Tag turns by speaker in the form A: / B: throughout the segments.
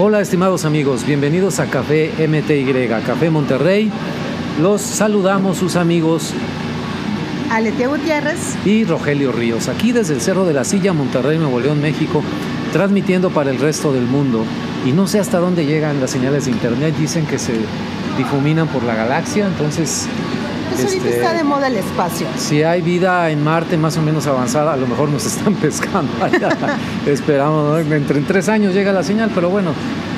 A: Hola estimados amigos, bienvenidos a Café MTY, Café Monterrey. Los saludamos sus amigos
B: Aletia Gutiérrez
A: y Rogelio Ríos, aquí desde el Cerro de la Silla, Monterrey, Nuevo León, México, transmitiendo para el resto del mundo. Y no sé hasta dónde llegan las señales de internet, dicen que se difuminan por la galaxia, entonces
B: ahorita
A: Este,
B: está de moda el espacio.
A: si hay vida en Marte más o menos avanzada, a lo mejor nos están pescando allá. Esperamos, ¿no? entre en tres años llega la señal, pero bueno,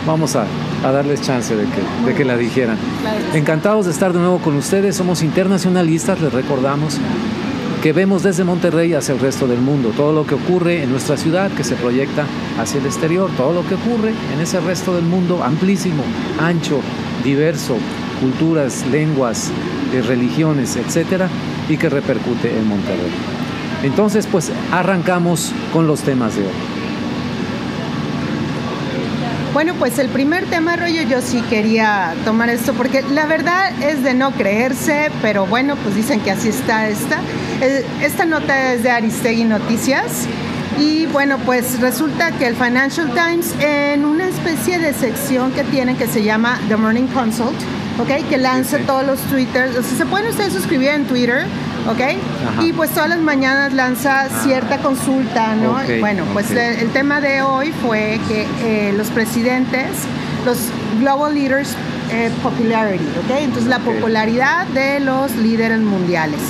A: vamos a, a darles chance de que, de que la dijeran. Encantados de estar de nuevo con ustedes, somos internacionalistas, les recordamos que vemos desde Monterrey hacia el resto del mundo, todo lo que ocurre en nuestra ciudad que se proyecta hacia el exterior, todo lo que ocurre en ese resto del mundo amplísimo, ancho, diverso, culturas, lenguas, religiones, etcétera, y que repercute en Monterrey. Entonces, pues arrancamos con los temas de hoy.
B: Bueno, pues el primer tema, rollo, yo sí quería tomar esto porque la verdad es de no creerse, pero bueno, pues dicen que así está esta. Eh, Esta nota es de Aristegui Noticias y bueno, pues resulta que el Financial Times en una especie de sección que tienen que se llama The Morning Consult, ¿ok? Que lanza
A: Sí, sí.
B: todos los twitters, o sea, se pueden ustedes suscribir en Twitter, ¿ok?
A: Ajá.
B: Y pues todas las mañanas lanza cierta consulta, ¿no?
A: ok,
B: bueno, pues el, el tema de hoy fue que eh, los presidentes, los Global Leaders eh, Popularity, ¿ok? Entonces la popularidad de los líderes mundiales.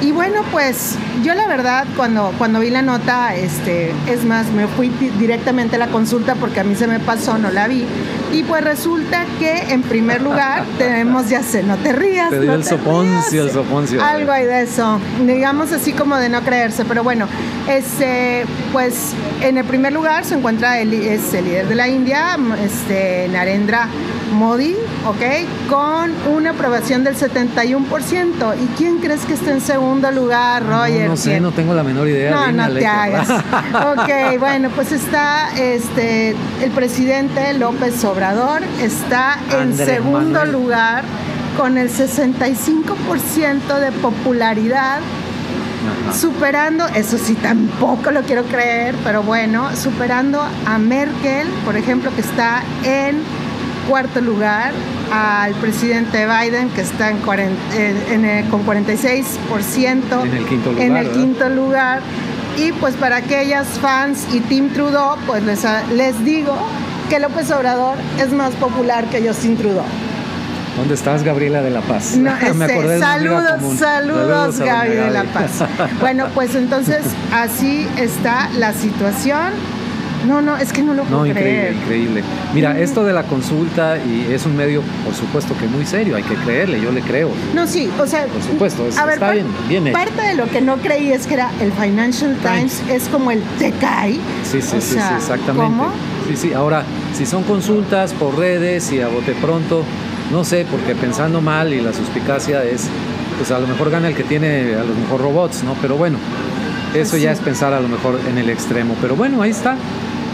B: Y bueno, pues yo la verdad cuando, cuando vi la nota, este, es más, me fui di- directamente a la consulta porque a mí se me pasó, no la vi. Y pues resulta que en primer lugar tenemos, ya sé, no te rías.
A: Te dio
B: no
A: el
B: te
A: soponcio,
B: rías.
A: el soponcio.
B: Algo hay de eso, digamos así como de no creerse, pero bueno, este, pues en el primer lugar se encuentra el, es el líder de la India, este, Narendra Modi, ¿ok? Con una aprobación del 71%. ¿Y quién crees que está en segundo lugar, Roger?
A: No, no sé,
B: ¿Quién?
A: no tengo la menor idea.
B: No, no te hagas. Ok, bueno, pues está este el presidente López Obrador está en
A: Andrés
B: segundo
A: Manuel.
B: lugar con el 65% de popularidad,
A: Ajá.
B: superando, eso sí tampoco lo quiero creer, pero bueno, superando a Merkel, por ejemplo, que está en cuarto lugar, al presidente Biden, que está en, cuaren- eh, en, eh, con 46%.
A: En el quinto lugar,
B: En el quinto lugar. Y pues para aquellas fans y Team Trudeau, pues les, les digo que López Obrador es más popular que Justin Trudeau.
A: ¿Dónde estás, Gabriela de la Paz?
B: No,
A: Me
B: este,
A: acordé
B: saludos, saludos,
A: a
B: Gaby
A: doña
B: de la. Paz. Bueno, pues entonces así está la situación. No, no, es que no lo puedo
A: No, increíble,
B: creer.
A: increíble. Mira, esto de la consulta y es un medio, por supuesto que muy serio, hay que creerle, yo le creo.
B: No, sí, o sea,
A: Por supuesto, es-
B: a ver,
A: está bien, bien.
B: Parte de lo que no creí es que era el Financial Times, es como el TECAI.
A: Sí, sí,
B: O
A: sí,
B: sea,
A: sí, exactamente.
B: ¿cómo?
A: Sí, sí. Ahora, si son consultas por redes y a bote pronto, no sé, porque pensando mal y la suspicacia es, pues a lo mejor gana el que tiene a lo mejor robots, ¿no? Pero bueno, eso ya
B: sí.
A: es pensar a lo mejor en el extremo. Pero bueno, ahí está.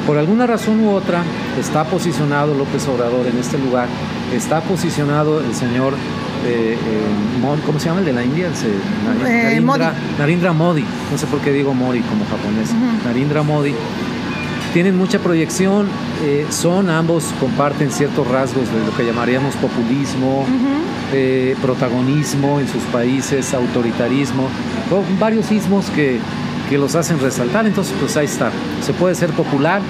A: Por alguna razón u otra está posicionado López Obrador en este lugar, está posicionado el señor, eh, eh, Mon- ¿cómo se llama el de la India? El se-
B: Eh, Modi.
A: Narendra Modi, no sé por qué digo Modi como japonés,
B: Ujú.
A: Narendra Modi. Tienen mucha proyección, eh, son ambos, comparten ciertos rasgos de lo que llamaríamos populismo, protagonismo en sus países, autoritarismo, con varios ismos que, que los hacen resaltar. Entonces, pues ahí está. Se puede ser popular,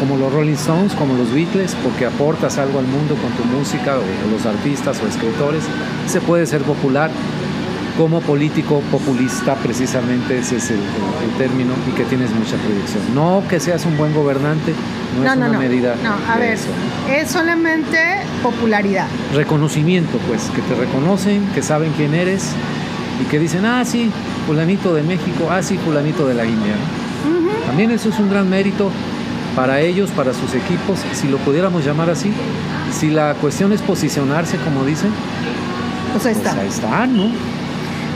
A: como los Rolling Stones, como los Beatles, porque aportas algo al mundo con tu música, o, los artistas o escritores. Se puede ser popular como político populista, precisamente ese es el, el- el término, y que tienes mucha proyección. No que seas un buen gobernante, no,
B: No,
A: es
B: no,
A: una
B: no.
A: medida.
B: No, a ver,
A: eso.
B: es solamente popularidad.
A: reconocimiento, pues, que te reconocen, que saben quién eres y que dicen, ah, sí, fulanito de México, ah, sí, fulanito de la India. También eso es un gran mérito para ellos, para sus equipos, si lo pudiéramos llamar así. Si la cuestión es posicionarse, como dicen,
B: Pues ahí
A: pues
B: está.
A: ahí están, ¿no?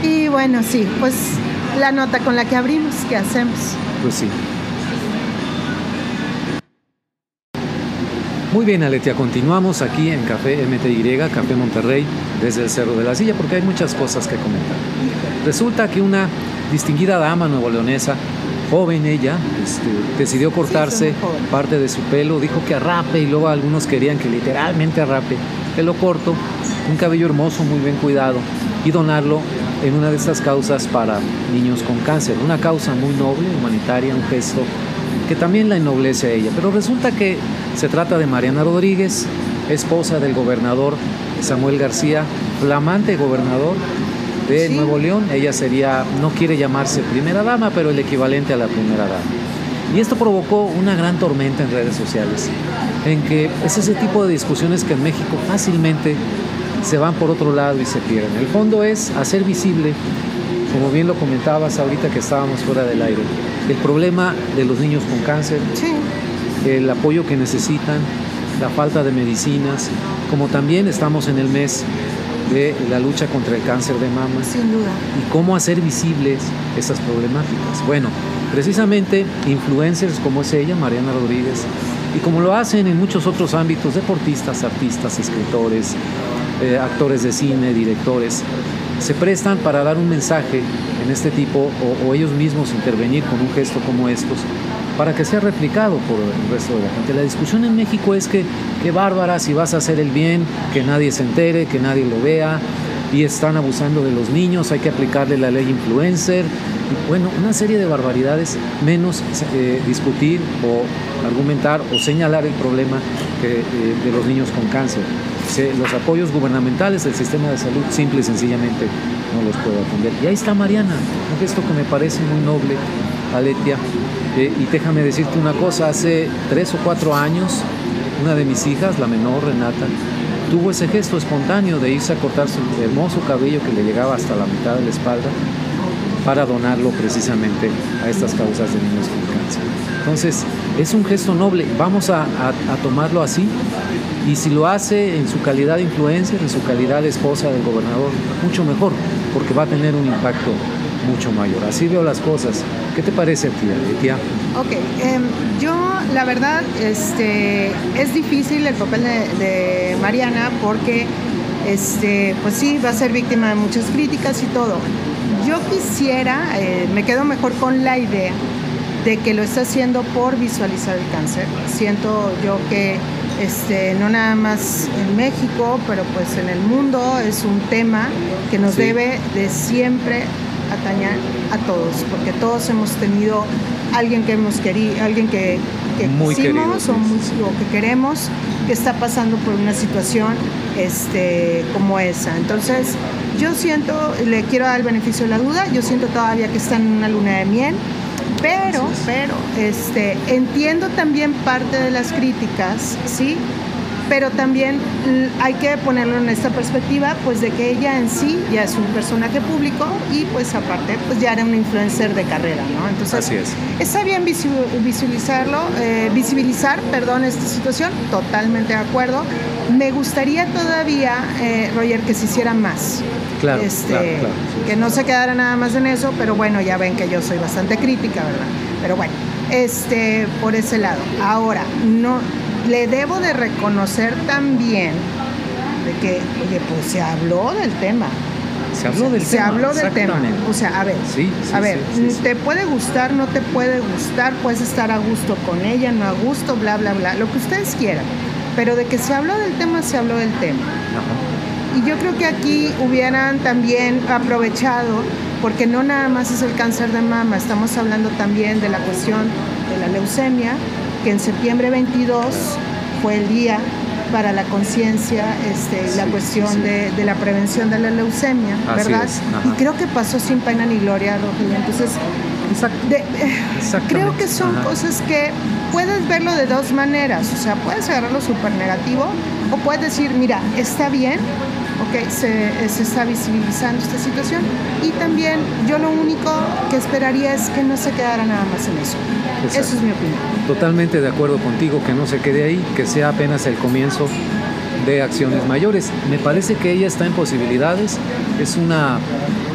B: Y bueno, sí, pues la nota con la que abrimos, ¿qué hacemos?
A: Pues sí. Muy bien, Aletia, continuamos aquí en Café MTY, Café Monterrey, desde el Cerro de la Silla, porque hay muchas cosas que comentar. Resulta que una distinguida dama nuevo leonesa joven ella, este, decidió cortarse parte de su pelo, dijo que arrape y luego algunos querían que literalmente arrape, pelo corto, un cabello hermoso, muy bien cuidado y donarlo en una de estas causas para niños con cáncer, una causa muy noble, humanitaria, un gesto que también la ennoblece a ella. Pero resulta que se trata de Mariana Rodríguez, esposa del gobernador Samuel García, flamante gobernador de Nuevo León. Ella sería, no quiere llamarse primera dama, pero el equivalente a la primera dama. Y esto provocó una gran tormenta en redes sociales, en que es ese tipo de discusiones que en México fácilmente se van por otro lado y se pierden. El fondo es hacer visible, como bien lo comentabas ahorita que estábamos fuera del aire, el problema de los niños con cáncer, el apoyo que necesitan, la falta de medicinas, como también estamos en el mes de la lucha contra el cáncer de mama.
B: Sin duda.
A: Y cómo hacer visibles esas problemáticas. Bueno, precisamente influencers como es ella, Mariana Rodríguez, y como lo hacen en muchos otros ámbitos, deportistas, artistas, escritores, eh, actores de cine, directores, se prestan para dar un mensaje en este tipo o, ellos mismos intervenir con un gesto como estos para que sea replicado por el resto de la gente. La discusión en México es que, qué bárbara, si vas a hacer el bien, que nadie se entere, que nadie lo vea, y están abusando de los niños, hay que aplicarle la ley influencer, bueno, una serie de barbaridades, menos eh, discutir o argumentar o señalar el problema eh, de los niños con cáncer los apoyos gubernamentales del sistema de salud simple y sencillamente no los puedo atender. Y ahí está Mariana, un gesto que me parece muy noble, Aletia. Eh, y déjame decirte una cosa, hace tres o cuatro años, una de mis hijas, la menor, Renata, tuvo ese gesto espontáneo de irse a cortar su hermoso cabello que le llegaba hasta la mitad de la espalda para donarlo precisamente a estas causas de niños con cáncer. Entonces, es un gesto noble, vamos a, tomarlo así y si lo hace en su calidad de influencer, en su calidad de esposa del gobernador, mucho mejor, porque va a tener un impacto mucho mayor. Así veo las cosas. ¿Qué te parece, tía? tía?
B: Ok, em, yo la verdad este, es difícil el papel de, Mariana porque este, pues sí, va a ser víctima de muchas críticas y todo. Yo quisiera, eh, me quedo mejor con la idea de que lo está haciendo por visualizar el cáncer. Siento yo que este, no nada más en México, pero pues en el mundo es un tema que nos debe de siempre atañar a todos, porque todos hemos tenido alguien que hemos querido, alguien que, que quisimos o, que queremos que está pasando por una situación este, como esa. Entonces, yo siento, le quiero dar el beneficio de la duda, yo siento todavía que está en una luna de miel, pero, pero, este, entiendo también parte de las críticas, ¿sí? Pero también hay que ponerlo en esta perspectiva, pues de que ella en sí ya es un personaje público y pues aparte, pues ya era una influencer de carrera, ¿no?
A: Entonces, Así es.
B: está bien visualizarlo, eh, visibilizar, perdón, esta situación, totalmente de acuerdo. Me gustaría todavía, eh, Roger, que se hiciera más.
A: Claro,
B: este, que no se quedara nada más en eso, pero bueno, ya ven que yo soy bastante crítica, ¿verdad? Pero bueno, este, por ese lado. Ahora, no, le debo de reconocer también de que, oye, pues se habló del tema.
A: Se habló del
B: se
A: tema.
B: Se habló del tema. O sea, a ver,
A: sí,
B: a ver, te puede gustar, no te puede gustar, puedes estar a gusto con ella, no a gusto, bla, bla, bla, lo que ustedes quieran. Pero de que se habló del tema, se habló del tema. Y yo creo que aquí hubieran también aprovechado, porque no nada más es el cáncer de mama, estamos hablando también de la cuestión de la leucemia, que en septiembre 22 fue el día para la conciencia, este, la cuestión De, la prevención de la leucemia, ¿verdad? Y creo que pasó sin pena ni gloria, Rogelio. Entonces, creo que son cosas que puedes verlo de dos maneras. O sea, puedes agarrarlo súper negativo o puedes decir, mira, está bien, ok, se, se, está visibilizando esta situación. Y también yo lo único que esperaría es que no se quedara nada más en eso. Eso es mi opinión.
A: Totalmente de acuerdo contigo, que no se quede ahí, que sea apenas el comienzo de acciones mayores. Me parece que ella está en posibilidades, es una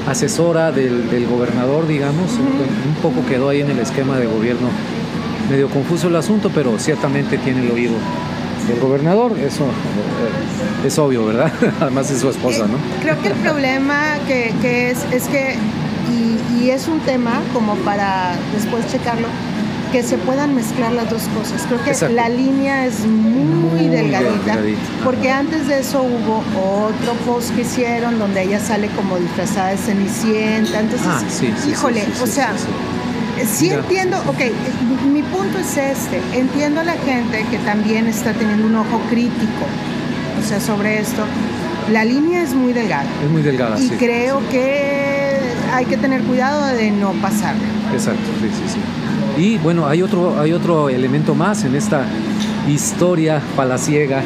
A: asesora del, gobernador, digamos, un poco quedó ahí en el esquema de gobierno medio confuso el asunto, pero ciertamente tiene el oído del gobernador, eso es obvio, ¿verdad? Además es su esposa, ¿no?
B: Creo que el problema que, es, es que y, es un tema como para después checarlo, que se puedan mezclar las dos cosas. Creo que la línea es muy, delgadita, porque antes de eso hubo otro post que hicieron donde ella sale como disfrazada de cenicienta. Entonces, ah, híjole, o sea, sí entiendo, ok, mi punto es este, entiendo a la gente que también está teniendo un ojo crítico, o sea, sobre esto. La línea es muy delgada.
A: Es muy delgada,
B: y creo que hay que tener cuidado de no pasarla.
A: Exacto, sí, sí, sí. Y bueno, hay otro, hay otro elemento más en esta historia palaciega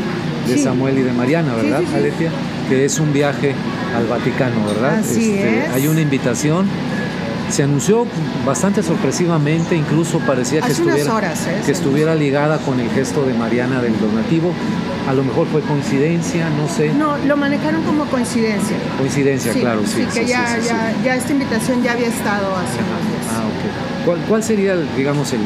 A: de Samuel y de Mariana, ¿verdad, Aletia? Que es un viaje al Vaticano, ¿verdad?
B: Así este,
A: es. Hay una invitación se anunció bastante sorpresivamente, incluso parecía que, estuviera,
B: ¿eh?
A: que estuviera ligada con el gesto de Mariana del donativo. A lo mejor fue coincidencia, no sé.
B: No, lo manejaron como coincidencia.
A: Coincidencia, claro, sí.
B: Sí, que ya, ya, esta invitación ya había estado hace unos días.
A: Ah, ok. ¿Cuál, cuál sería, digamos, el,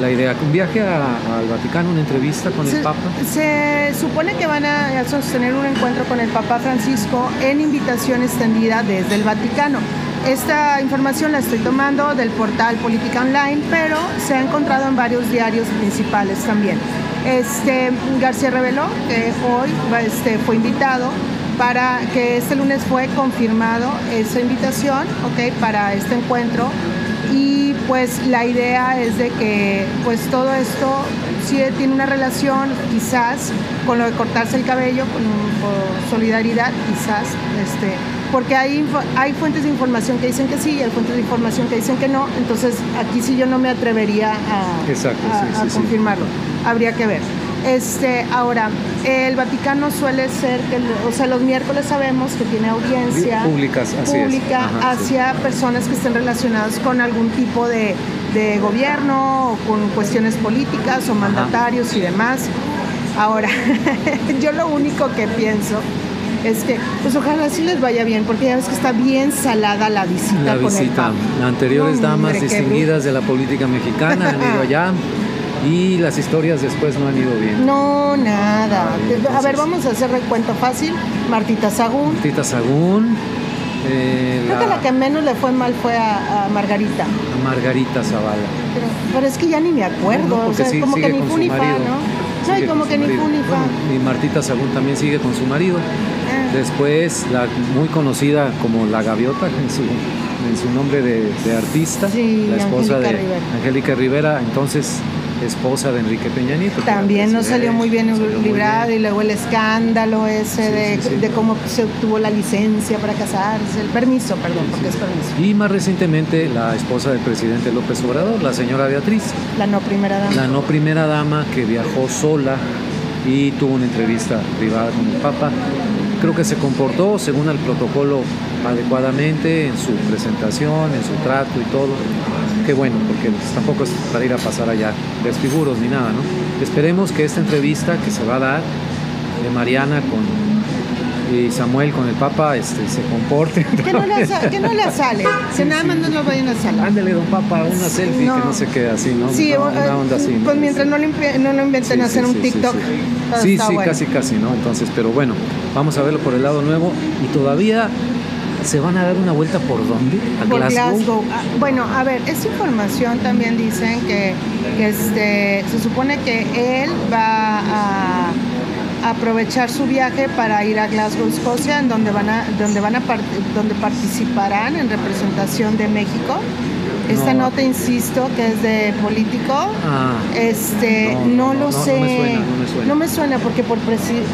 A: la idea? ¿Un viaje al Vaticano, una entrevista con el Papa?
B: Se supone que van a sostener un encuentro con el Papa Francisco en invitación extendida desde el Vaticano. Esta información la estoy tomando del portal Política Online, pero se ha encontrado en varios diarios principales también. Este, García reveló que hoy este, fue invitado para que este lunes fue confirmado esa invitación okay, para este encuentro y pues la idea es de que pues todo esto sí tiene una relación quizás con lo de cortarse el cabello, con, solidaridad quizás, este, porque hay, hay fuentes de información que dicen que sí y hay fuentes de información que dicen que no, entonces aquí sí yo no me atrevería a, confirmarlo, habría que ver. Este, ahora, el Vaticano suele ser, que, o sea, los miércoles sabemos que tiene audiencia
A: Públicas,
B: pública hacia personas que estén relacionadas con algún tipo de, gobierno o con cuestiones políticas o mandatarios y demás. Ahora, yo lo único que pienso es que, pues ojalá sí les vaya bien, porque ya ves que está bien salada la visita.
A: La visita. Anteriores damas distinguidas de la política mexicana han ido allá. Y las historias después no han ido bien.
B: No, nada. a ver, vamos a hacer recuento fácil. Martita Sagún.
A: Martita Sagún.
B: Eh, Creo que la que menos le fue mal fue a, Margarita.
A: A Margarita Zavala.
B: Pero, es que ya ni me acuerdo. o sea, como que ni funifa, ¿no? No, como que ni funifa.
A: y Martita Sagún también sigue con su marido. Después, la muy conocida como La Gaviota, en su, en su nombre de, artista, la esposa de Angélica Rivera, entonces esposa de Enrique Peña Nieto.
B: También no salió muy bien librada y luego el escándalo ese de, cómo se obtuvo la licencia para casarse, el permiso, perdón, porque es permiso.
A: Y más recientemente la esposa del presidente López Obrador, la señora Beatriz.
B: La no primera dama.
A: La no primera dama que viajó sola y tuvo una entrevista privada con el Papa creo que se comportó según el protocolo adecuadamente en su presentación, en su trato y todo. Qué bueno, porque tampoco es para ir a pasar allá desfiguros ni nada, ¿no? Esperemos que esta entrevista que se va a dar de Mariana con y Samuel con el Papa este, se comporte.
B: Que no, le, que no que nada más no lo vayan a salir.
A: Ándele, don Papa, una selfie que no se quede así, ¿no?
B: Sí, una eh, onda así. Pues mientras no lo, no lo inventen hacer un TikTok.
A: Sí, sí, casi, casi, ¿no? Entonces, pero bueno, vamos a verlo por el lado nuevo y todavía ¿Se van a dar una vuelta por dónde?
B: ¿A por Glasgow? Ah, bueno, a ver, esta información también dicen que, que este, se supone que él va a aprovechar su viaje para ir a Glasgow, Escocia, en donde van a, donde van a donde participarán en representación de México. Esta nota, insisto, que es de político. Ah, este, no, lo sé. No me, suena, no me suena. No me suena porque por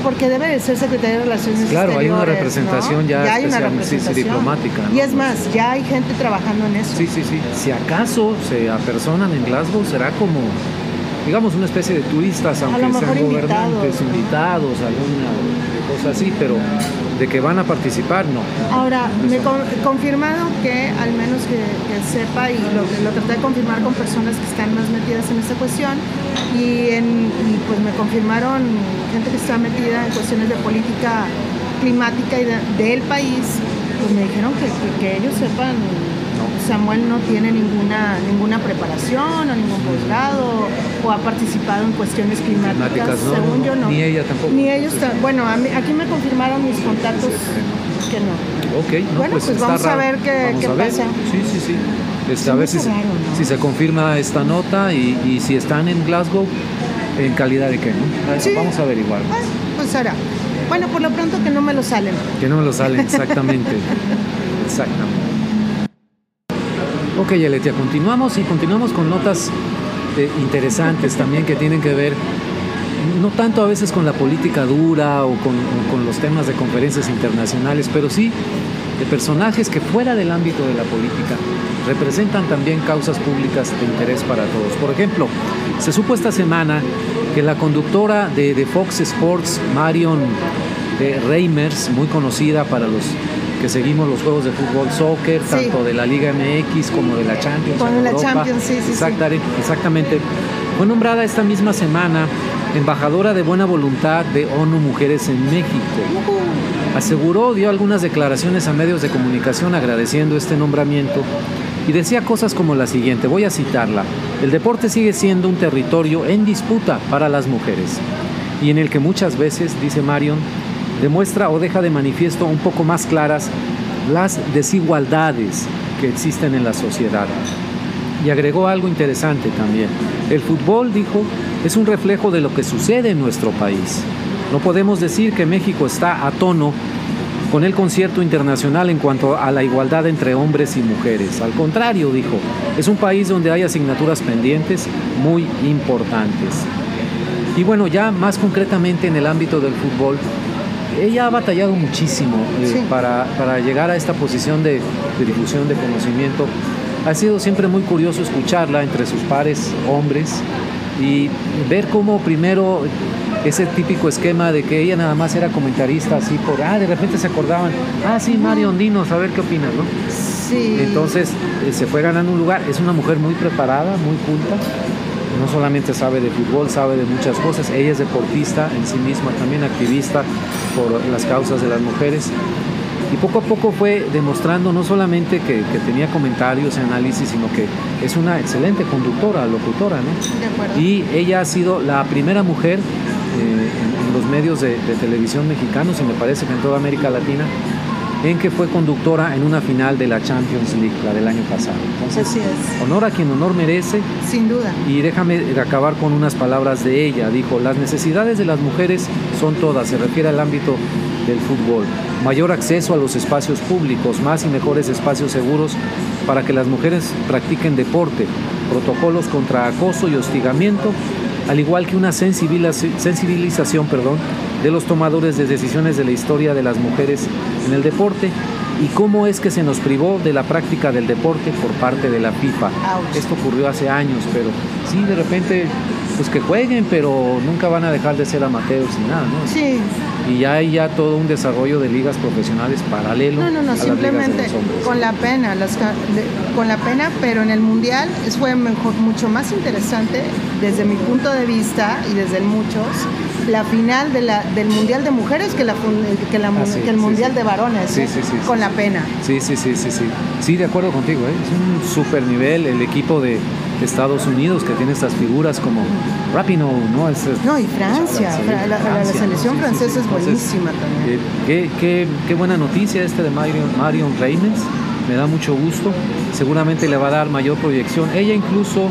B: porque debe de ser secretario de Relaciones
A: Claro, hay una representación ya, hay una representación. diplomática.
B: Y es más, ya hay gente trabajando en eso.
A: Sí, sí, sí. Si acaso se apersonan en Glasgow, será como digamos, una especie de turistas, aunque sean gobernantes, invitados, alguna cosa así, pero de que van a participar, no.
B: Ahora, me he confirmado que, al menos que, sepa, y lo, lo, traté de confirmar con personas que están más metidas en esta cuestión, y, en, pues me confirmaron gente que está metida en cuestiones de política climática y del país, pues me dijeron que, que ellos sepan Samuel no tiene ninguna, ninguna preparación o ningún posgrado o ha participado en cuestiones climáticas, según yo no.
A: Ni ella tampoco.
B: Ni ellos, bueno, aquí me confirmaron mis contactos que no.
A: Ok,
B: bueno, pues, pues vamos a ver qué, pasa.
A: Sí, sí, sí. Este, a ver si, si, se confirma esta nota y, si están en Glasgow, en calidad de qué, ¿no? Vamos a averiguar.
B: Ah, pues ahora. Bueno, por lo pronto que no me lo salen.
A: Que no me lo salen, exactamente. exactamente. Ok, Aletia, continuamos y continuamos con notas eh, interesantes también que tienen que ver no tanto a veces con la política dura o con, con, los temas de conferencias internacionales, pero sí de personajes que fuera del ámbito de la política representan también causas públicas de interés para todos. Por ejemplo, se supo esta semana que la conductora de, Fox Sports, Marion de Reimers, muy conocida para los que seguimos los juegos de fútbol, soccer, tanto de la Liga MX como de la Champions.
B: Con la Champions, sí, sí,
A: Exactamente. Fue nombrada esta misma semana embajadora de buena voluntad de ONU Mujeres en México. Aseguró, dio algunas declaraciones a medios de comunicación agradeciendo este nombramiento y decía cosas como la siguiente, voy a citarla, el deporte sigue siendo un territorio en disputa para las mujeres y en el que muchas veces, dice Marion, demuestra o deja de manifiesto un poco más claras las desigualdades que existen en la sociedad. Y agregó algo interesante también. El fútbol, dijo, es un reflejo de lo que sucede en nuestro país. No podemos decir que México está a tono con el concierto internacional en cuanto a la igualdad entre hombres y mujeres. Al contrario, dijo, es un país donde hay asignaturas pendientes muy importantes. Y bueno, ya más concretamente en el ámbito del fútbol, ella ha batallado muchísimo eh, para, llegar a esta posición de, de difusión de conocimiento. Ha sido siempre muy curioso escucharla entre sus pares hombres y ver cómo primero ese típico esquema de que ella nada más era comentarista así por, ah, de repente se acordaban, ah, sí, Mario Ondinos, a ver qué opinas, ¿no?
B: Sí.
A: Entonces eh, se fue ganando un lugar, es una mujer muy preparada, muy culta, no solamente sabe de fútbol, sabe de muchas cosas, ella es deportista en sí misma, también activista por las causas de las mujeres. Y poco a poco fue demostrando no solamente que, tenía comentarios y análisis, sino que es una excelente conductora, locutora, ¿no? Y ella ha sido la primera mujer eh, en, los medios de, televisión mexicanos y me parece que en toda América Latina en que fue conductora en una final de la Champions League, la del año pasado.
B: Entonces,
A: honor a quien honor merece.
B: Sin duda.
A: Y déjame acabar con unas palabras de ella. Dijo, las necesidades de las mujeres son todas, se refiere al ámbito del fútbol. Mayor acceso a los espacios públicos, más y mejores espacios seguros para que las mujeres practiquen deporte, protocolos contra acoso y hostigamiento al igual que una sensibilización perdón, de los tomadores de decisiones de la historia de las mujeres en el deporte y cómo es que se nos privó de la práctica del deporte por parte de la FIFA. Esto ocurrió hace años, pero sí, de repente, pues que jueguen, pero nunca van a dejar de ser amateurs ni nada, ¿no?
B: Sí.
A: Y ya hay ya todo un desarrollo de ligas profesionales paralelo.
B: No, no, no, simplemente con la pena, con la pena, pero en el mundial fue mejor, mucho más interesante desde mi punto de vista y desde muchos la final de la, del Mundial de Mujeres que, la, que, la, ah, el Mundial de Varones, ¿eh? con la pena.
A: Sí, sí, sí, sí, sí. Sí, de acuerdo contigo, ¿eh? es un super nivel el equipo de Estados Unidos que tiene estas figuras como Rapino, ¿no?
B: no, y Francia, la, selección francesa es buenísima también.
A: Eh, qué, qué, buena noticia este de Marion, Marion me da mucho gusto, seguramente le va a dar mayor proyección. Ella incluso,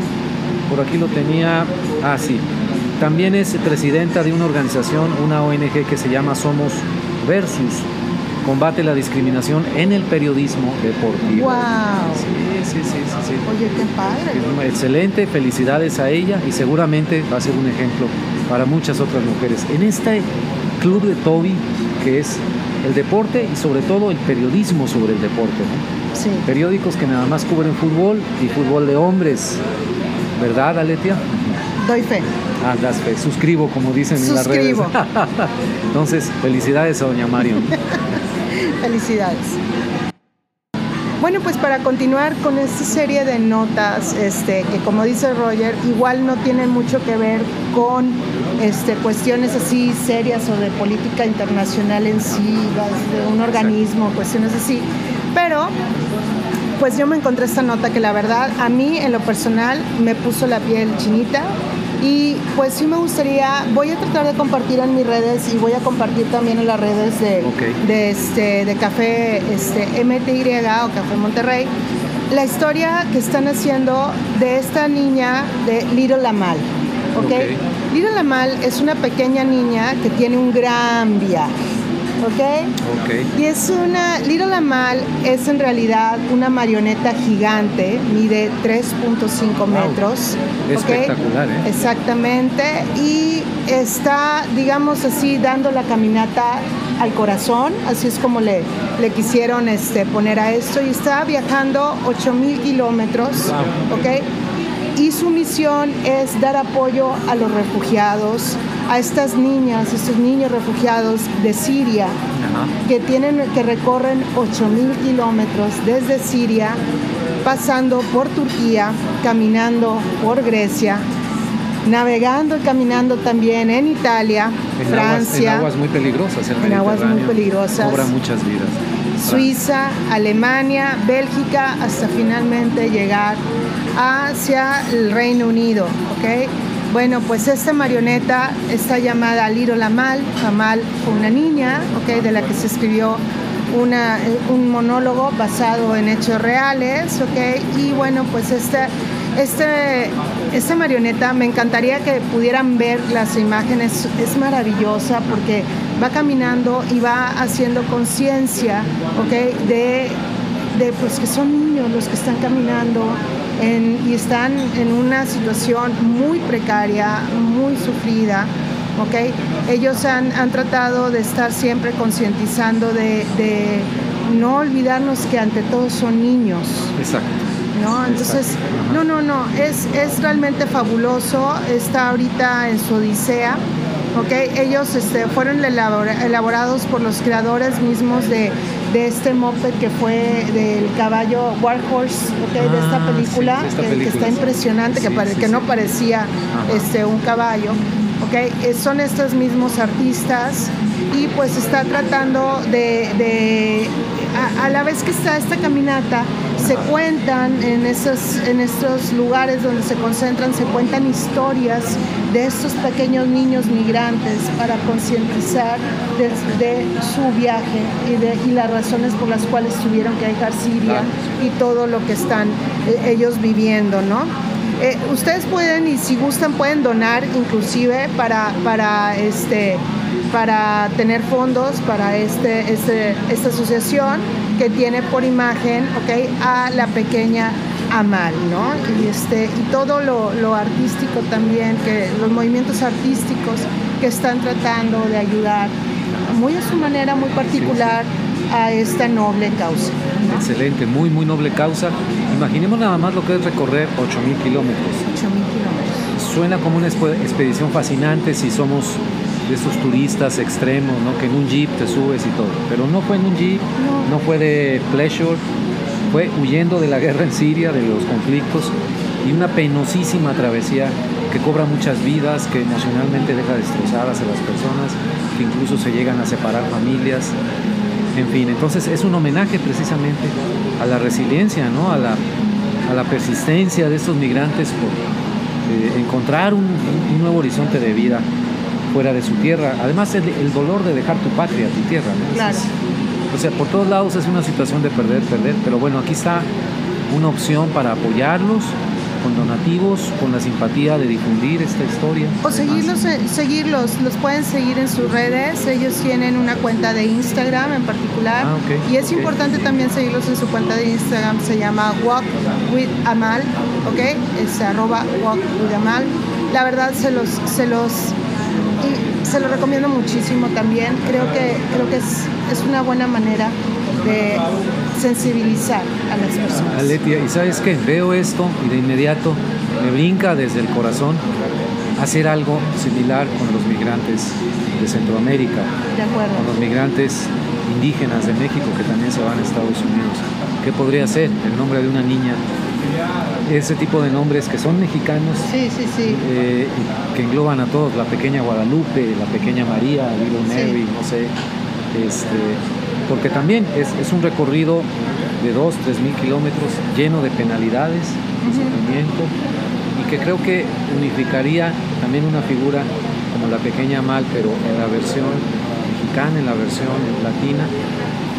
A: por aquí lo tenía, ah, sí, también es presidenta de una organización, una ONG que se llama Somos Versus. Combate la discriminación en el periodismo deportivo.
B: ¡Wow!
A: Sí, sí, sí, sí.
B: Oye, qué padre.
A: Excelente, felicidades a ella y seguramente va a ser un ejemplo para muchas otras mujeres. En este club de Toby, que es el deporte y sobre todo el periodismo sobre el deporte.
B: Sí.
A: Periódicos que nada más cubren fútbol y fútbol de hombres. ¿Verdad, Aletia?
B: Doy fe.
A: Ah, das fe. Suscribo, como dicen en las redes. Entonces, felicidades a doña Mario.
B: felicidades. Bueno, pues para continuar con esta serie de notas, este, que como dice Roger, igual no tienen mucho que ver con este, cuestiones así serias o de política internacional en sí, de un organismo, cuestiones así, pero pues yo me encontré esta nota que la verdad a mí en lo personal me puso la piel chinita y pues sí me gustaría, voy a tratar de compartir en mis redes y voy a compartir también en las redes de, de, este, de Café este, MTY o Café Monterrey, la historia que están haciendo de esta niña de Little Amal. ¿okay? Little Amal es una pequeña niña que tiene un gran viaje ¿ok? Y es una, Little Amal es en realidad una marioneta gigante, mide 3.5 metros.
A: Espectacular, ¿eh?
B: Exactamente, y está, digamos así, dando la caminata al corazón, así es como le, le quisieron este, poner a esto, y está viajando 8.000 kilómetros, ¿ok? Y su misión es dar apoyo a los refugiados, a estas niñas, estos niños refugiados de Siria, que, tienen, que recorren 8.000 kilómetros desde Siria, pasando por Turquía, caminando por Grecia, navegando y caminando también en Italia, Francia.
A: en aguas muy peligrosas,
B: en aguas muy peligrosas.
A: Cobra muchas vidas.
B: Suiza, Alemania, Bélgica, hasta finalmente llegar hacia el Reino Unido. Bueno, pues esta marioneta está llamada Little Amal. Amal fue una niña, ¿ok? De la que se escribió una, un monólogo basado en hechos reales, ¿ok? Y bueno, pues este, este, esta marioneta, me encantaría que pudieran ver las imágenes, es maravillosa porque va caminando y va haciendo conciencia, ¿ok? De, de pues que son niños los que están caminando, y están en una situación muy precaria, muy sufrida. ¿okay? Ellos han, tratado de estar siempre concientizando de, no olvidarnos que ante todo son niños.
A: Exacto.
B: ¿no? Entonces, no, no, no, es, es realmente fabuloso, está ahorita en su odisea. ¿Okay? Ellos este, fueron elaborados por los creadores mismos de, de este moped que fue del caballo Warhorse, okay, de esta ah, película, que, está impresionante, que, que no parecía este, un caballo. Okay, eh, son estos mismos artistas y pues está tratando de, a, la vez que está esta caminata, se cuentan en esos, en estos lugares donde se concentran, se cuentan historias de estos pequeños niños migrantes para concientizar de, su viaje y, de, y las razones por las cuales tuvieron que dejar Siria y todo lo que están eh, ellos viviendo, ¿no? Eh, ustedes pueden y si gustan pueden donar inclusive para, para, este, para tener fondos para este, este, esta asociación que tiene por imagen okay, a la pequeña Amal, ¿no? Y, este, y todo lo, lo artístico también, que los movimientos artísticos que están tratando de ayudar muy a su manera, muy particular a esta noble causa.
A: Excelente, muy, muy noble causa. Imaginemos nada más lo que es recorrer 8.000 kilómetros.
B: 8.000 kilómetros.
A: Suena como una expedición fascinante si somos de esos turistas extremos, ¿no? que en un jeep te subes y todo. Pero no fue en un jeep, no, fue de pleasure, fue huyendo de la guerra en Siria, de los conflictos y una penosísima travesía que cobra muchas vidas, que emocionalmente deja destrozadas a las personas, que incluso se llegan a separar familias. En fin, entonces es un homenaje precisamente a la resiliencia, ¿no? a, la, a la persistencia de estos migrantes por eh, encontrar un, nuevo horizonte de vida fuera de su tierra. Además, el, el dolor de dejar tu patria, tu tierra.
B: Claro.
A: o sea, por todos lados es una situación de perder, perder, pero bueno, aquí está una opción para apoyarlos, con donativos, con la simpatía de difundir esta historia.
B: O seguirlos, eh, seguirlos, los pueden seguir en sus redes, ellos tienen una cuenta de Instagram en particular
A: ah,
B: y es importante también seguirlos en su cuenta de Instagram, se llama Walk with Amal, ¿ok? Es arroba Walk with Amal. La verdad se los, se los, se los recomiendo muchísimo también, creo que, creo que es, es una buena manera de sensibilizar a las personas.
A: Aletia, y sabes qué, veo esto y de inmediato me brinca desde el corazón hacer algo similar con los migrantes de Centroamérica,
B: de acuerdo.
A: con los migrantes indígenas de México que también se van a Estados Unidos. ¿Qué podría ser? El nombre de una niña, ese tipo de nombres que son mexicanos,
B: sí, sí, sí.
A: Eh, que engloban a todos, la pequeña Guadalupe, la pequeña María, Little Mary, no sé, este, porque también es, es un recorrido de 2, 3 mil kilómetros lleno de penalidades, de sufrimiento, y que creo que unificaría también una figura como la pequeña Mal, pero en la versión mexicana, en la versión latina,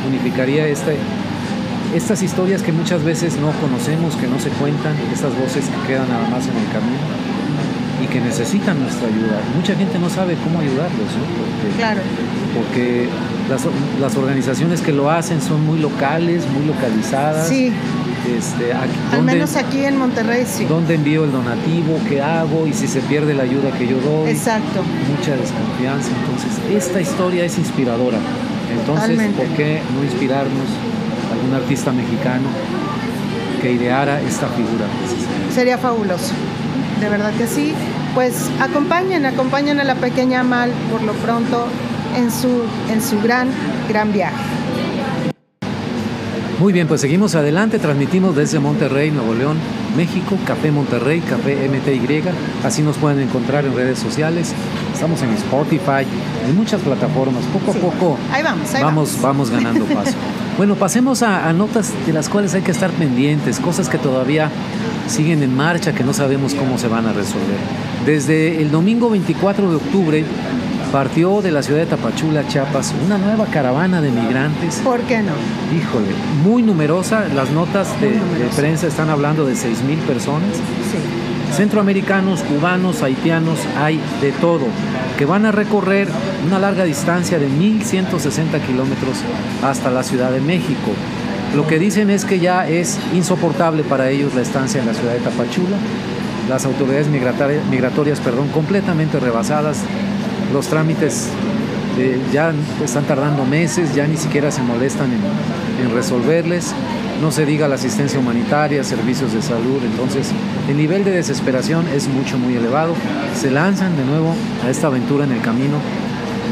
A: unificaría este, estas historias que muchas veces no conocemos, que no se cuentan, estas voces que quedan nada más en el camino y que necesitan nuestra ayuda. Mucha gente no sabe cómo ayudarlos,
B: Porque, claro.
A: porque las, las, organizaciones que lo hacen son muy locales, muy localizadas.
B: Sí.
A: Este,
B: Al menos aquí en Monterrey sí.
A: ¿Dónde envío el donativo? ¿Qué hago? Y si se pierde la ayuda que yo doy.
B: Exacto.
A: Mucha desconfianza. Entonces, esta historia es inspiradora. Entonces, ¿por qué no inspirarnos a algún artista mexicano que ideara esta figura?
B: Sería fabuloso. De verdad que sí. Pues acompañen, acompañen a la pequeña Mal por lo pronto en su, en su gran, gran viaje.
A: Muy bien, pues seguimos adelante, transmitimos desde Monterrey, Nuevo León, México, Café Monterrey, Café MTY, así nos pueden encontrar en redes sociales, estamos en Spotify, en muchas plataformas, poco a poco
B: ahí vamos, ahí
A: vamos, vamos, ganando paso. bueno, pasemos a, a notas de las cuales hay que estar pendientes, cosas que todavía siguen en marcha, que no sabemos cómo se van a resolver. Desde el domingo 24 de octubre partió de la ciudad de Tapachula, Chiapas, una nueva caravana de migrantes.
B: ¿Por qué no?
A: Híjole, muy numerosa. Las notas de, de, prensa están hablando de 6 mil personas.
B: Sí.
A: Centroamericanos, cubanos, haitianos, hay de todo, que van a recorrer una larga distancia de 1.160 kilómetros hasta la Ciudad de México. Lo que dicen es que ya es insoportable para ellos la estancia en la ciudad de Tapachula, las autoridades migratorias, migratorias perdón, completamente rebasadas, los trámites eh, ya están tardando meses, ya ni siquiera se molestan en, resolverles, no se diga la asistencia humanitaria, servicios de salud, entonces el nivel de desesperación es mucho, muy elevado, se lanzan de nuevo a esta aventura en el camino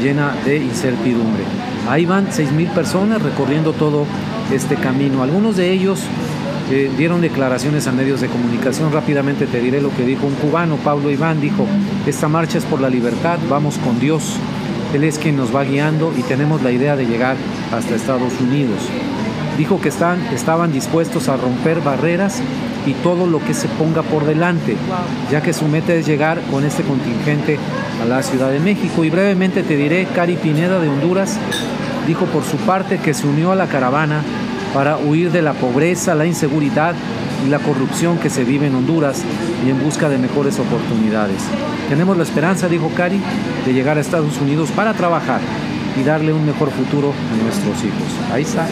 A: llena de incertidumbre. Ahí van 6.000 personas recorriendo todo este camino. Algunos de ellos eh, dieron declaraciones a medios de comunicación. Rápidamente te diré lo que dijo un cubano, Pablo Iván, dijo, esta marcha es por la libertad, vamos con Dios. Él es quien nos va guiando y tenemos la idea de llegar hasta Estados Unidos. Dijo que están, estaban dispuestos a romper barreras y todo lo que se ponga por delante, ya que su meta es llegar con este contingente a la Ciudad de México. Y brevemente te diré, Cari Pineda de Honduras dijo por su parte que se unió a la caravana para huir de la pobreza, la inseguridad y la corrupción que se vive en Honduras y en busca de mejores oportunidades. Tenemos la esperanza, dijo Cari, de llegar a Estados Unidos para trabajar y darle un mejor futuro a nuestros hijos. Ahí está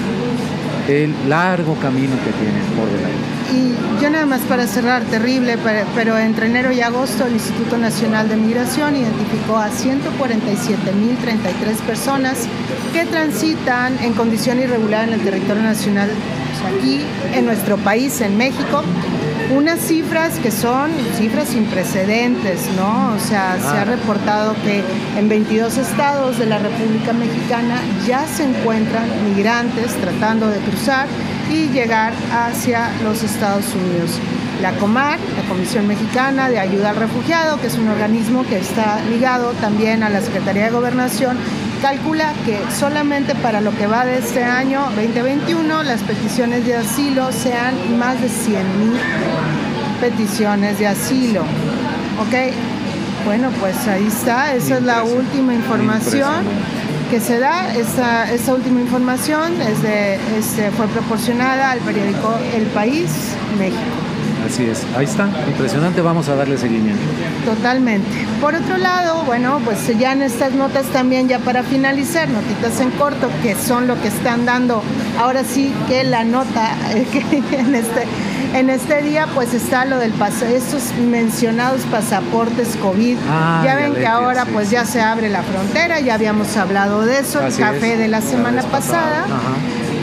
A: el largo camino que tienen por delante.
B: Y yo nada más para cerrar, terrible, pero entre enero y agosto el Instituto Nacional de Migración identificó a 147.033 personas que transitan en condición irregular en el territorio nacional aquí en nuestro país, en México, unas cifras que son cifras sin precedentes, ¿no? O sea, se ha reportado que en 22 estados de la República Mexicana ya se encuentran migrantes tratando de cruzar y llegar hacia los Estados Unidos. La COMAR, la Comisión Mexicana de Ayuda al Refugiado, que es un organismo que está ligado también a la Secretaría de Gobernación, calcula que solamente para lo que va de este año 2021 las peticiones de asilo sean más de 100 mil peticiones de asilo. ¿Ok? Bueno, pues ahí está, esa es la última información que se da. Esta, esta última información es de, este, fue proporcionada al periódico El País, México.
A: Así es, ahí está, impresionante, vamos a darle seguimiento.
B: Totalmente. Por otro lado, bueno, pues ya en estas notas también, ya para finalizar, notitas en corto, que son lo que están dando, ahora sí que la nota que en este, en este día pues está lo del paso, estos mencionados pasaportes COVID.
A: Ah,
B: ya ven que ahora
A: sí,
B: pues
A: sí.
B: ya se abre la frontera, ya habíamos hablado de eso, el café
A: es,
B: de la semana
A: vez
B: pasada.
A: Ajá.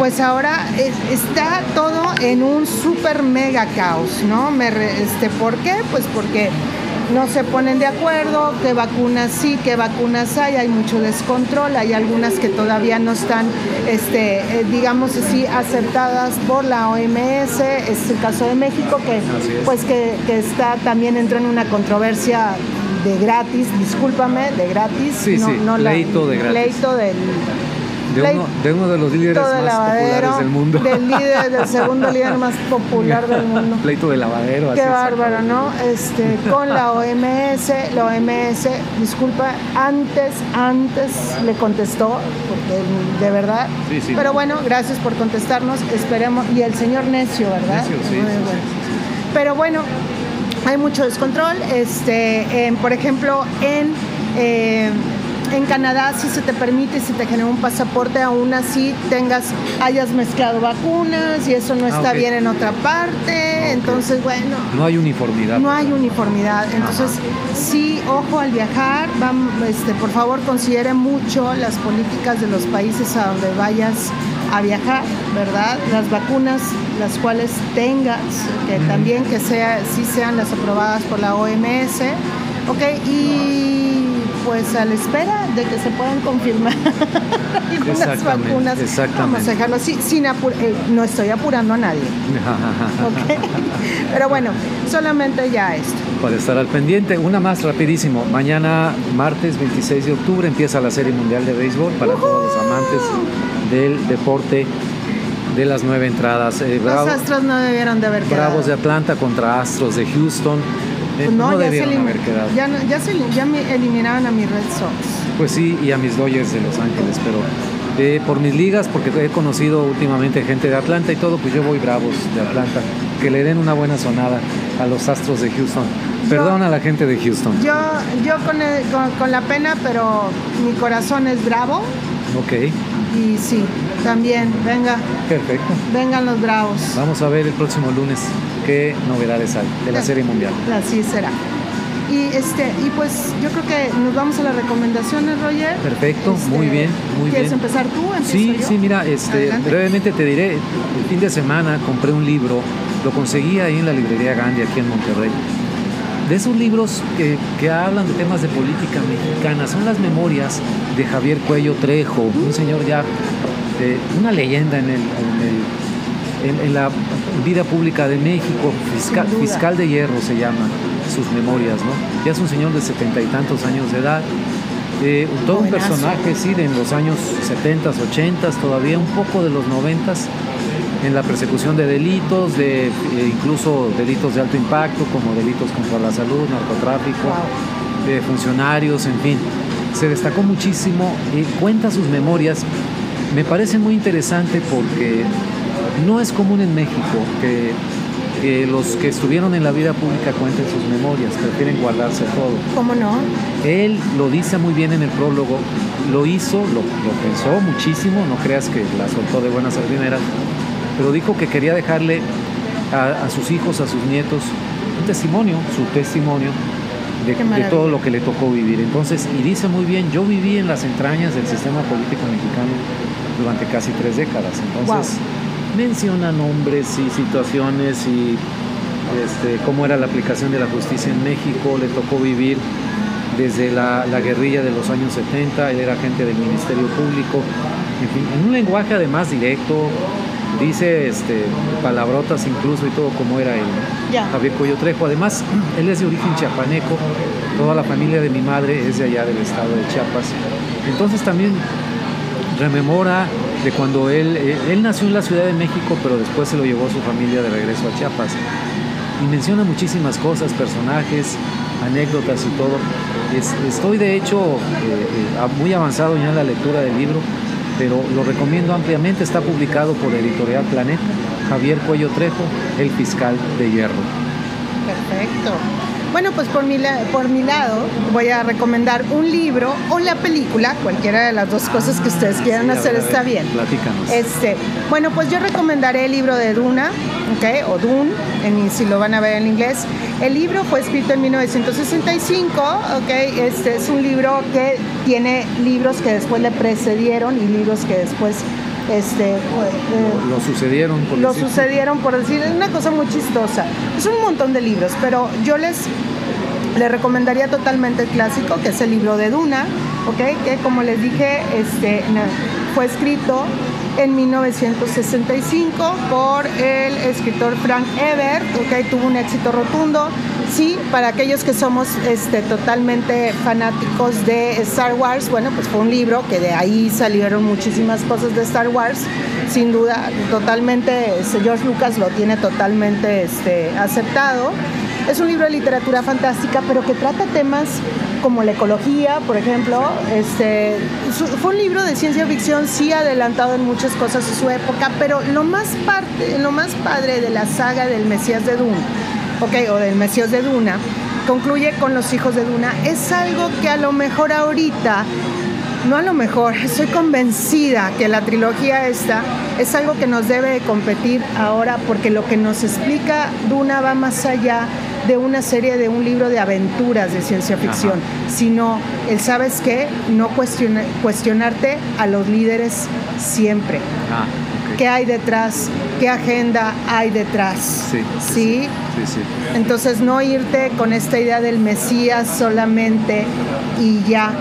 B: Pues ahora es- está todo en un super mega caos, ¿no? Me re- este, ¿Por qué? Pues porque no se ponen de acuerdo, qué vacunas sí, qué vacunas hay, hay mucho descontrol, hay algunas que todavía no están, este, eh, digamos así, aceptadas por la OMS, es el caso de México, que pues que, que está también entró en una controversia de gratis, discúlpame, de gratis,
A: Sí, sí, pleito de gratis.
B: pleito del
A: de, uno, de los líderes más populares del mundo.
B: Del líder, del segundo líder más popular del mundo.
A: Pleito de lavadero.
B: Qué bárbaro, ¿no? Este, con la OMS, la OMS, disculpa, antes, antes le contestó, porque de verdad. Sí, sí. Pero bueno, gracias por contestarnos, esperemos. Y el señor necio, ¿verdad?
A: Necio, sí,
B: Pero bueno, hay mucho descontrol. Este, por ejemplo, en eh, en Canadá si se te permite, si te genera un pasaporte, aún así tengas, hayas mezclado vacunas y eso no está ah, bien en otra parte. Entonces, bueno.
A: No hay uniformidad.
B: No hay uniformidad. Entonces, sí, ojo al viajar. este, por favor, considere mucho las políticas de los países a donde vayas a viajar, ¿verdad? Las vacunas, las cuales tengas, que también que sea, sí sean las aprobadas por la OMS, ¿ok? Y pues a la espera de que se puedan confirmar algunas vacunas.
A: Exactamente.
B: Vamos a dejarlo así, sin eh, no estoy apurando a nadie. Pero bueno, solamente ya esto.
A: Para estar al pendiente, una más rapidísimo. Mañana, martes 26 de octubre, empieza la Serie Mundial de Béisbol para todos los amantes del deporte de las nueve entradas.
B: Eh, los Astros no debieron de haber
A: quedado. Bravos de Atlanta contra Astros de Houston.
B: Pues no, ya, se haber quedado. Ya, ya, se, ya me eliminaban a mi Red Sox.
A: Pues sí, y a mis Dodgers de Los Ángeles, pero eh, por mis ligas, porque he conocido últimamente gente de Atlanta y todo, pues yo voy bravos de Atlanta. Que le den una buena sonada a los Astros de Houston. Perdón a la gente de Houston.
B: Yo, yo con, con, la pena, pero mi corazón es bravo.
A: Ok.
B: Y sí, también, venga.
A: Perfecto.
B: Vengan los bravos.
A: Vamos a ver el próximo lunes qué novedades hay de la Serie Mundial.
B: Así será. Y, este, y pues yo creo que nos vamos a las recomendaciones, Roger.
A: Perfecto, muy
B: este,
A: bien, muy
B: ¿Quieres empezar tú?
A: Sí, sí, mira, este, brevemente te diré, el fin de semana compré un libro, lo conseguí ahí en la librería Gandhi, aquí en Monterrey. De esos libros que, que hablan de temas de política mexicana, son las memorias de Javier Cuello Trejo, un señor ya, eh, una leyenda en el en, la vida pública de México, fiscal, fiscal de hierro se llama sus memorias, ¿no? Ya es un señor de setenta y tantos años de edad, eh, todo un personaje, sí, de en los años 70, 80, todavía un poco de los 90 en la persecución de delitos, de eh, incluso delitos de alto impacto, como delitos contra la salud, narcotráfico, de funcionarios, en fin. Se destacó muchísimo, y cuenta sus memorias. Me parece muy interesante porque no es común en México que, los que estuvieron en la vida pública cuenten sus memorias, prefieren guardarse todo.
B: ¿Cómo no?
A: Él lo dice muy bien en el prólogo, lo hizo, lo, pensó muchísimo, no creas que la soltó de buenas a primeras, pero dijo que quería dejarle a, sus hijos, a sus nietos, un testimonio, su testimonio de, de, todo lo que le tocó vivir. Entonces, y dice muy bien, yo viví en las entrañas del sistema político mexicano durante casi tres décadas. Entonces, menciona nombres y situaciones y este, cómo era la aplicación de la justicia en México, le tocó vivir desde la, guerrilla de los años 70, él era agente del Ministerio Público, en fin, en un lenguaje además directo, dice este, palabrotas incluso y todo como era él, Javier Cuello Trejo. Además, él es de origen chiapaneco, toda la familia de mi madre es de allá del estado de Chiapas. Entonces también rememora de cuando él, eh, él nació en la Ciudad de México, pero después se lo llevó su familia de regreso a Chiapas. Y menciona muchísimas cosas, personajes, anécdotas y todo. estoy de hecho eh, eh, muy avanzado ya en la lectura del libro, pero lo recomiendo ampliamente. Está publicado por Editorial Planeta, Javier Cuello Trejo, El Fiscal de Hierro.
B: Perfecto. Bueno, pues por mi, por mi lado voy a recomendar un libro o la película, cualquiera de las dos cosas que ustedes quieran hacer está bien.
A: Platícanos.
B: Este, bueno, pues yo recomendaré el libro de Duna, ¿ok? O Dune, en, si lo van a ver en inglés. El libro fue escrito en 1965, ¿ok? Este es un libro que tiene libros que después le precedieron y libros que después este, eh,
A: lo sucedieron
B: por lo sucedieron por decir es una cosa muy chistosa. Es un montón de libros pero yo les les recomendaría totalmente el clásico que es el libro de Duna ok que como les dije este fue escrito en 1965 por el escritor Frank Ebert, ok, tuvo un éxito rotundo, sí, para aquellos que somos este, totalmente fanáticos de Star Wars, bueno, pues fue un libro que de ahí salieron muchísimas cosas de Star Wars, sin duda, totalmente, este, George Lucas lo tiene totalmente este, aceptado. Es un libro de literatura fantástica, pero que trata temas como la ecología, por ejemplo. Este, fue un libro de ciencia ficción, sí adelantado en muchas cosas de su época, pero lo más, parte, lo más padre de la saga del Mesías de Dune, okay, o del Mesías de Duna, concluye con los hijos de Duna. Es algo que a lo mejor ahorita no a lo mejor, estoy convencida que la trilogía esta es algo que nos debe competir ahora porque lo que nos explica Duna va más allá de una serie de un libro de aventuras de ciencia ficción, sino el sabes qué, no cuestionarte a los líderes siempre. Ah, ¿Qué hay detrás? ¿Qué agenda hay detrás? Sí. ¿Sí? Sí, Entonces no irte con esta idea del Mesías solamente y ya,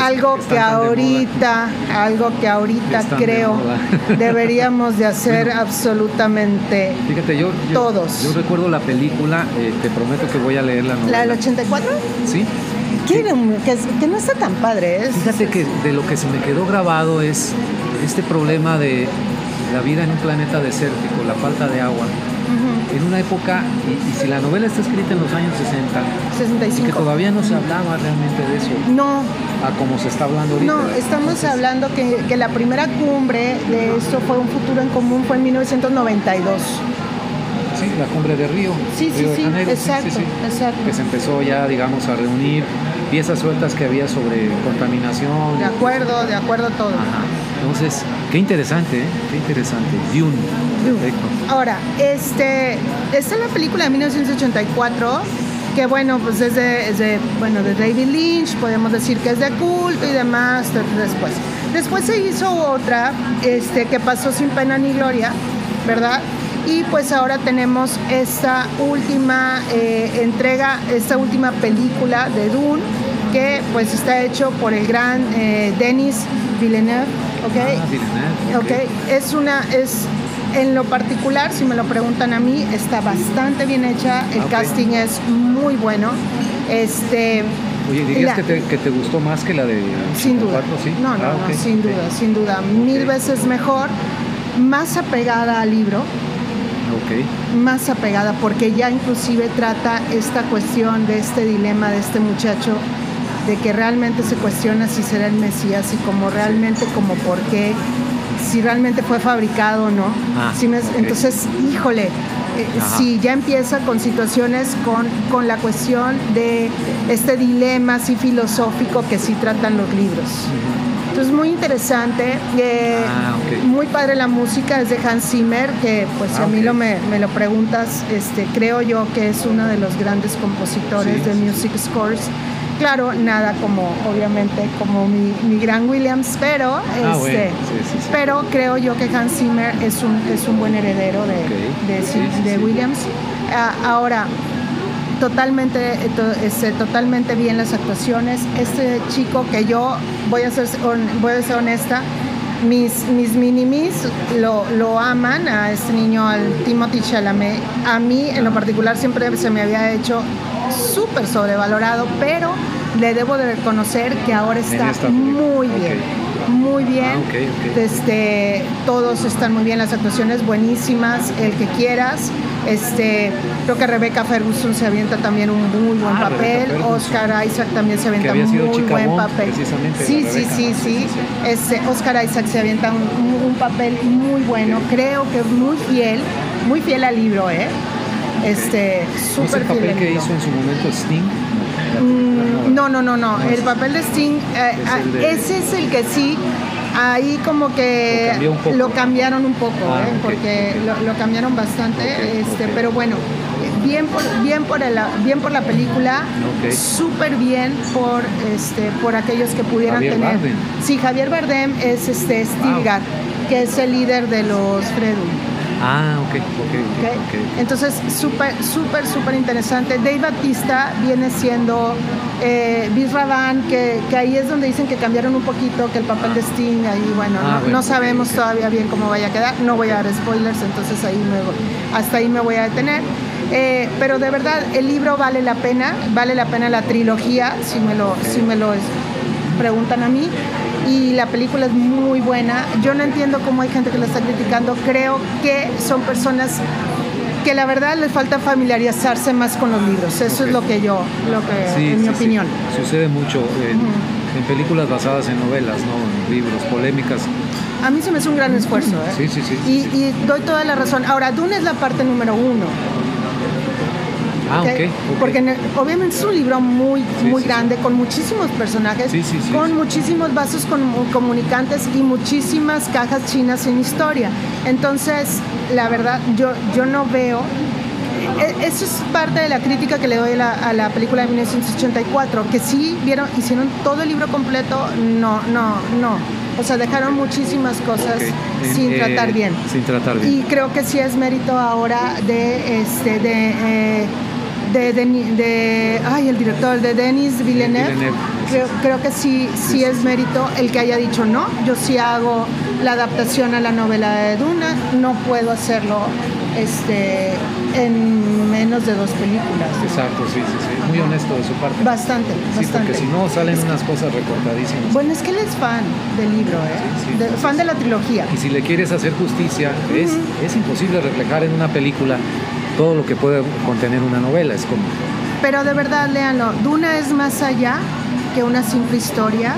B: algo que ahorita, algo que ahorita creo deberíamos de hacer absolutamente
A: Fíjate, yo,
B: todos.
A: Yo recuerdo la película, eh, te prometo que voy a leer la novela.
B: ¿La del 84?
A: Sí.
B: Que, que, no está tan padre.
A: ¿eh? Fíjate que de lo que se me quedó grabado es este problema de la vida en un planeta desértico, la falta de agua en una época, y, si la novela está escrita en los años 60,
B: 65.
A: que todavía no se hablaba realmente de eso.
B: No.
A: A como se está hablando ahorita.
B: No, estamos hablando que, que, la primera cumbre de esto fue un futuro en común, fue en 1992.
A: Sí, la cumbre de Río.
B: Sí, sí,
A: sí,
B: exacto, exacto.
A: Que se empezó ya, digamos, a reunir piezas sueltas que había sobre contaminación.
B: De acuerdo, de acuerdo todo.
A: Ajá. Entonces, qué interesante, ¿eh? qué interesante. Dune. Dune.
B: Ahora, este, esta es la película de 1984 que bueno, pues es de, bueno, de David Lynch, podemos decir que es de culto y demás después. Después se hizo otra este, que pasó sin pena ni gloria, ¿verdad? Y pues ahora tenemos esta última eh, entrega, esta última película de Dune, que pues está hecho por el gran eh, Denis Villeneuve,
A: ¿ok?
B: Ah, okay. Es una, es en lo particular, si me lo preguntan a mí, está bastante bien hecha, el casting es muy bueno. Este,
A: Oye, ¿dirías que, te, gustó más que la de
B: sin duda.
A: ¿sí?
B: No, no, ah, sin duda, sin duda. Mil veces mejor, más apegada al libro.
A: Okay.
B: Más apegada, porque ya inclusive trata esta cuestión de este dilema de este muchacho de que realmente se cuestiona si será el Mesías y como realmente, como por qué, si realmente fue fabricado o no.
A: Ah,
B: entonces, híjole, eh, si ya empieza con situaciones con, con la cuestión de este dilema así filosófico que sí tratan los libros. Entonces, muy interesante. Eh,
A: ah,
B: muy padre la música, es de Hans Zimmer, que pues si a mí lo me, me, lo preguntas, este, creo yo que es uno de los grandes compositores de music scores claro, nada como, obviamente, como mi, gran Williams, pero,
A: ah,
B: este, pero creo yo que Hans Zimmer es un, es un buen heredero de, de, Williams. Ah, ahora, totalmente, este, totalmente bien las actuaciones. Este chico que yo, voy a ser, voy a ser honesta, mis, mis minimis lo, lo aman a este niño, al Timothy Chalamet. A mí, en lo particular, siempre se me había hecho súper sobrevalorado, pero le debo de reconocer que ahora está muy bien. Muy bien,
A: ah,
B: Este, todos están muy bien, las actuaciones buenísimas, el que quieras. Este, creo que Rebecca Ferguson se avienta también un muy buen ah, papel. Oscar Isaac también se avienta un muy buen papel. Sí, sí, sí, sí, Este, Oscar Isaac se avienta un, un, papel muy bueno. Creo que muy fiel, muy fiel al libro, ¿eh? Este, súper
A: ¿No papel que hizo en su momento Sting?
B: Mm, no, no, no, no. El papel de Sting, eh, ah, ese es el que sí. Ahí como que lo, cambiaron un poco, ah, ¿eh? porque Lo, cambiaron bastante, este, pero bueno, bien por, bien por, bien por la película, súper bien por, este, por aquellos que pudieran tener. Sí, Javier Bardem es este Stilgar, que es el líder de los Fredu.
A: Ah, ok, ok, ok.
B: Entonces, súper, súper, súper interesante. Dave Batista viene siendo eh, que, que, ahí es donde dicen que cambiaron un poquito, que el papel de Sting, ahí, bueno, ah, no, sabemos todavía bien cómo vaya a quedar. No voy a dar spoilers, entonces ahí me, hasta ahí me voy a detener. Eh, pero de verdad, el libro vale la pena, vale la pena la trilogía, si me lo, si me lo preguntan a mí. Y la película es muy buena. Yo no entiendo cómo hay gente que la está criticando. Creo que son personas que la verdad les falta familiarizarse más con los libros. Eso es lo que yo, lo que, en mi opinión.
A: Sucede mucho en, películas basadas en novelas, ¿no? En libros, polémicas.
B: A mí se me hace un gran esfuerzo. ¿eh?
A: Sí, sí, sí,
B: y, y, doy toda la razón. Ahora, Dune es la parte número uno.
A: Ah,
B: Porque obviamente es un libro muy, muy grande, con muchísimos personajes, con muchísimos vasos comunicantes y muchísimas cajas chinas en historia. Entonces, la verdad, yo, yo no veo e, eso es parte de la crítica que le doy a la, película de 1984, que sí vieron, hicieron todo el libro completo, no, no, no. O sea, dejaron muchísimas cosas sin tratar eh, bien.
A: Sin tratar bien.
B: Y creo que sí es mérito ahora de este de eh, de, de, ay, el director de Denis Villeneuve, Creo, que sí, sí es mérito el que haya dicho no, yo sí hago la adaptación a la novela de Duna, no puedo hacerlo este, en menos de dos películas.
A: Exacto, sí, sí, sí. Muy honesto de su parte.
B: Bastante,
A: sí, Porque si no salen unas cosas recortadísimas.
B: Bueno, es que él es fan del libro, ¿eh? fan de la trilogía.
A: Y si le quieres hacer justicia, es, es imposible reflejar en una película todo lo que puede contener una novela. Es como...
B: Pero de verdad, léanlo. Duna es más allá que una simple historia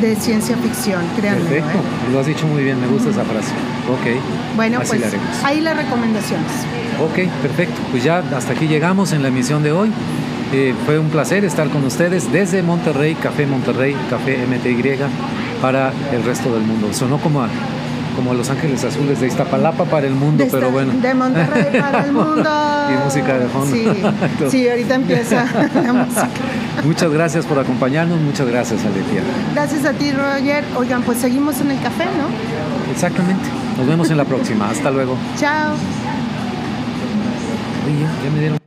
B: de ciencia ficción, créanme.
A: Perfecto,
B: ¿eh?
A: lo has dicho muy bien, me gusta esa frase. Ok.
B: Bueno, pues ahí las recomendaciones.
A: Ok, perfecto. Pues ya hasta aquí llegamos en la emisión de hoy. Eh, fue un placer estar con ustedes desde Monterrey, Café Monterrey, Café MTY, para el resto del mundo. Sonó como a como Los Ángeles Azules de Iztapalapa para el mundo, pero bueno.
B: De Monterrey para el mundo.
A: y música de fondo.
B: Sí, sí, ahorita empieza la música.
A: Muchas gracias por acompañarnos, muchas gracias, Aletia.
B: Gracias a ti, Roger. Oigan, pues seguimos en el café, ¿no?
A: Exactamente. Nos vemos en la próxima. Hasta luego.
B: Chao.
A: Oye, ya me dieron.